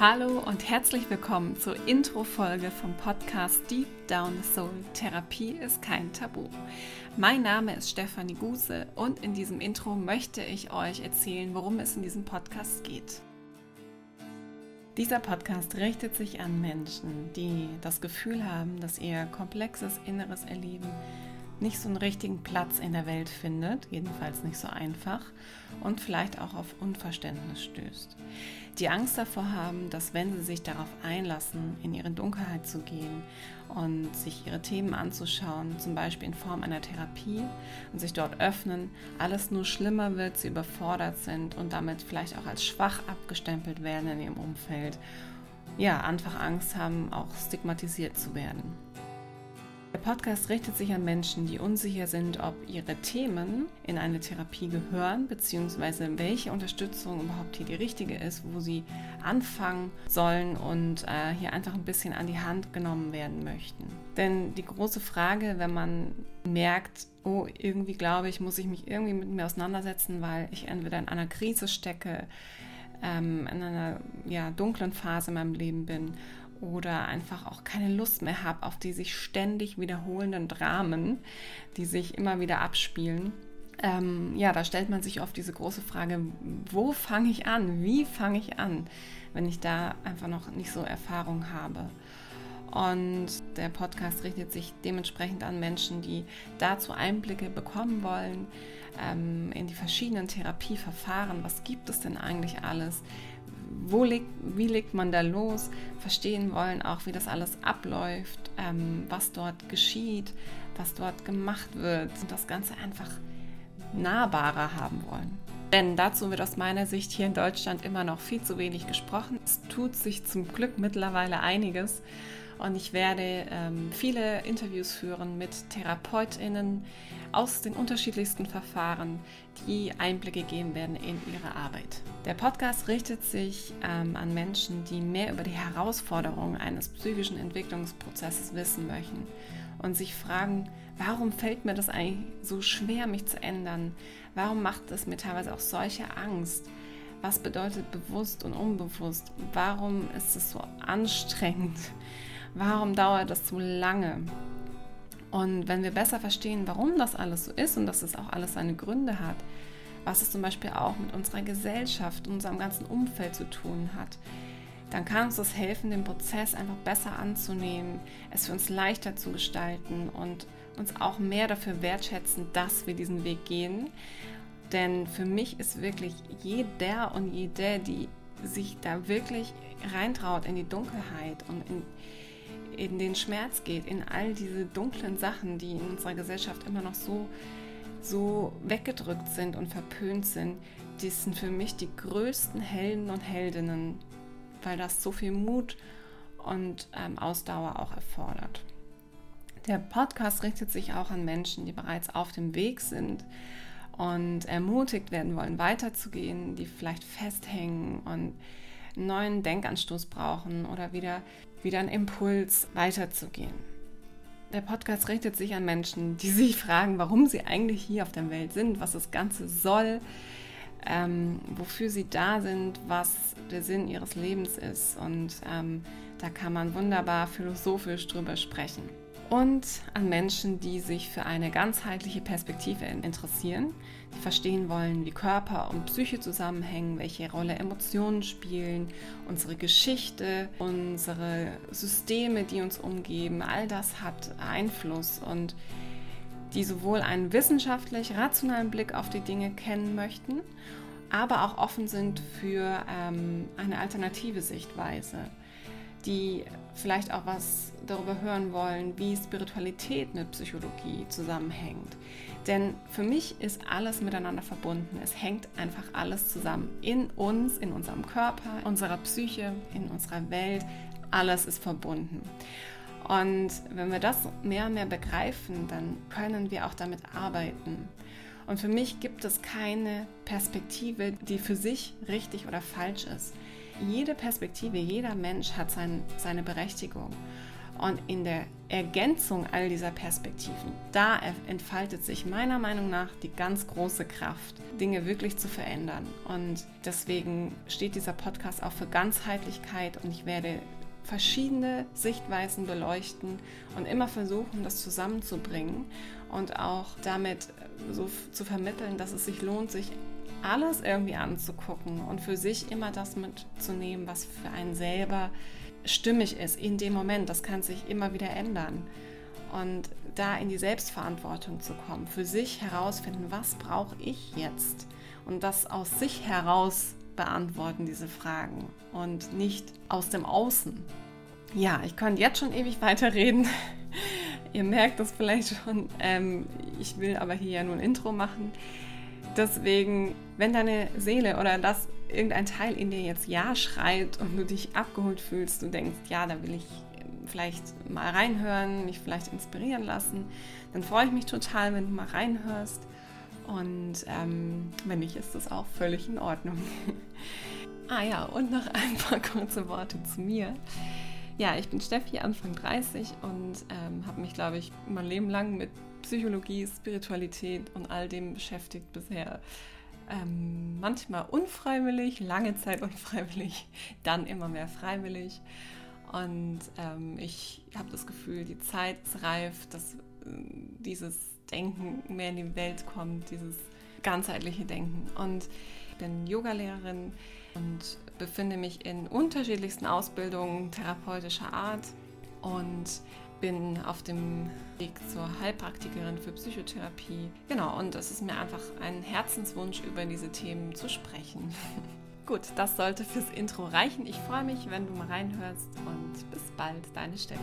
Hallo und herzlich willkommen zur Intro-Folge vom Podcast Deep Down Soul. Therapie ist kein Tabu. Mein Name ist Stefanie Guse und in diesem Intro möchte ich euch erzählen, worum es in diesem Podcast geht. Dieser Podcast richtet sich an Menschen, die das Gefühl haben, dass ihr komplexes inneres Erleben nicht so einen richtigen Platz in der Welt findet, jedenfalls nicht so einfach und vielleicht auch auf Unverständnis stößt. Die Angst davor haben, dass wenn sie sich darauf einlassen, in ihre Dunkelheit zu gehen und sich ihre Themen anzuschauen, zum Beispiel in Form einer Therapie und sich dort öffnen, alles nur schlimmer wird, sie überfordert sind und damit vielleicht auch als schwach abgestempelt werden in ihrem Umfeld. Ja, einfach Angst haben, auch stigmatisiert zu werden. Der Podcast richtet sich an Menschen, die unsicher sind, ob ihre Themen in eine Therapie gehören, beziehungsweise welche Unterstützung überhaupt hier die richtige ist, wo sie anfangen sollen und äh, hier einfach ein bisschen an die Hand genommen werden möchten. Denn die große Frage, wenn man merkt, oh, irgendwie glaube ich, muss ich mich irgendwie mit mir auseinandersetzen, weil ich entweder in einer Krise stecke, ähm, in einer ja, dunklen Phase in meinem Leben bin oder einfach auch keine Lust mehr habe auf die sich ständig wiederholenden Dramen, die sich immer wieder abspielen. Ähm, ja, da stellt man sich oft diese große Frage, wo fange ich an? Wie fange ich an, wenn ich da einfach noch nicht so Erfahrung habe? Und der Podcast richtet sich dementsprechend an Menschen, die dazu Einblicke bekommen wollen ähm, in die verschiedenen Therapieverfahren. Was gibt es denn eigentlich alles? Wo legt, wie legt man da los, verstehen wollen auch, wie das alles abläuft, ähm, was dort geschieht, was dort gemacht wird und das Ganze einfach nahbarer haben wollen. Denn dazu wird aus meiner Sicht hier in Deutschland immer noch viel zu wenig gesprochen. Es tut sich zum Glück mittlerweile einiges und ich werde ähm, viele Interviews führen mit Therapeutinnen aus den unterschiedlichsten Verfahren, die Einblicke geben werden in ihre Arbeit. Der Podcast richtet sich ähm, an Menschen, die mehr über die Herausforderungen eines psychischen Entwicklungsprozesses wissen möchten und sich fragen, warum fällt mir das eigentlich so schwer, mich zu ändern? Warum macht es mir teilweise auch solche Angst? Was bedeutet bewusst und unbewusst? Warum ist es so anstrengend? Warum dauert das so lange? Und wenn wir besser verstehen, warum das alles so ist und dass es auch alles seine Gründe hat, was es zum Beispiel auch mit unserer Gesellschaft, unserem ganzen Umfeld zu tun hat, dann kann uns das helfen, den Prozess einfach besser anzunehmen, es für uns leichter zu gestalten und uns auch mehr dafür wertschätzen, dass wir diesen Weg gehen. Denn für mich ist wirklich jeder und jede, die sich da wirklich reintraut in die Dunkelheit und in, in den Schmerz geht, in all diese dunklen Sachen, die in unserer Gesellschaft immer noch so, so weggedrückt sind und verpönt sind, die sind für mich die größten Helden und Heldinnen, weil das so viel Mut und ähm, Ausdauer auch erfordert. Der Podcast richtet sich auch an Menschen, die bereits auf dem Weg sind und ermutigt werden wollen, weiterzugehen, die vielleicht festhängen und einen neuen Denkanstoß brauchen oder wieder, wieder einen Impuls weiterzugehen. Der Podcast richtet sich an Menschen, die sich fragen, warum sie eigentlich hier auf der Welt sind, was das Ganze soll, ähm, wofür sie da sind, was der Sinn ihres Lebens ist. Und ähm, da kann man wunderbar philosophisch drüber sprechen und an Menschen, die sich für eine ganzheitliche Perspektive interessieren, die verstehen wollen, wie Körper und Psyche zusammenhängen, welche Rolle Emotionen spielen, unsere Geschichte, unsere Systeme, die uns umgeben, all das hat Einfluss und die sowohl einen wissenschaftlich rationalen Blick auf die Dinge kennen möchten, aber auch offen sind für ähm, eine alternative Sichtweise die vielleicht auch was darüber hören wollen, wie Spiritualität mit Psychologie zusammenhängt. Denn für mich ist alles miteinander verbunden. Es hängt einfach alles zusammen. In uns, in unserem Körper, unserer Psyche, in unserer Welt. Alles ist verbunden. Und wenn wir das mehr und mehr begreifen, dann können wir auch damit arbeiten. Und für mich gibt es keine Perspektive, die für sich richtig oder falsch ist jede Perspektive, jeder Mensch hat sein, seine Berechtigung. Und in der Ergänzung all dieser Perspektiven, da entfaltet sich meiner Meinung nach die ganz große Kraft, Dinge wirklich zu verändern. Und deswegen steht dieser Podcast auch für Ganzheitlichkeit und ich werde verschiedene Sichtweisen beleuchten und immer versuchen, das zusammenzubringen und auch damit so zu vermitteln, dass es sich lohnt, sich alles irgendwie anzugucken und für sich immer das mitzunehmen, was für einen selber stimmig ist in dem Moment. Das kann sich immer wieder ändern. Und da in die Selbstverantwortung zu kommen, für sich herausfinden, was brauche ich jetzt? Und das aus sich heraus beantworten, diese Fragen und nicht aus dem Außen. Ja, ich könnte jetzt schon ewig weiterreden. Ihr merkt das vielleicht schon. Ähm, ich will aber hier ja nur ein Intro machen. Deswegen, wenn deine Seele oder das irgendein Teil in dir jetzt Ja schreit und du dich abgeholt fühlst, du denkst, ja, da will ich vielleicht mal reinhören, mich vielleicht inspirieren lassen, dann freue ich mich total, wenn du mal reinhörst. Und ähm, wenn nicht, ist das auch völlig in Ordnung. ah ja, und noch ein paar kurze Worte zu mir. Ja, ich bin Steffi, Anfang 30 und ähm, habe mich, glaube ich, mein Leben lang mit Psychologie, Spiritualität und all dem beschäftigt bisher. Ähm, manchmal unfreiwillig, lange Zeit unfreiwillig, dann immer mehr freiwillig. Und ähm, ich habe das Gefühl, die Zeit ist reif, dass äh, dieses Denken mehr in die Welt kommt, dieses ganzheitliche Denken. Und ich bin Yogalehrerin und befinde mich in unterschiedlichsten Ausbildungen therapeutischer Art und bin auf dem Weg zur Heilpraktikerin für Psychotherapie. Genau, und es ist mir einfach ein Herzenswunsch, über diese Themen zu sprechen. Gut, das sollte fürs Intro reichen. Ich freue mich, wenn du mal reinhörst und bis bald, deine Steffi.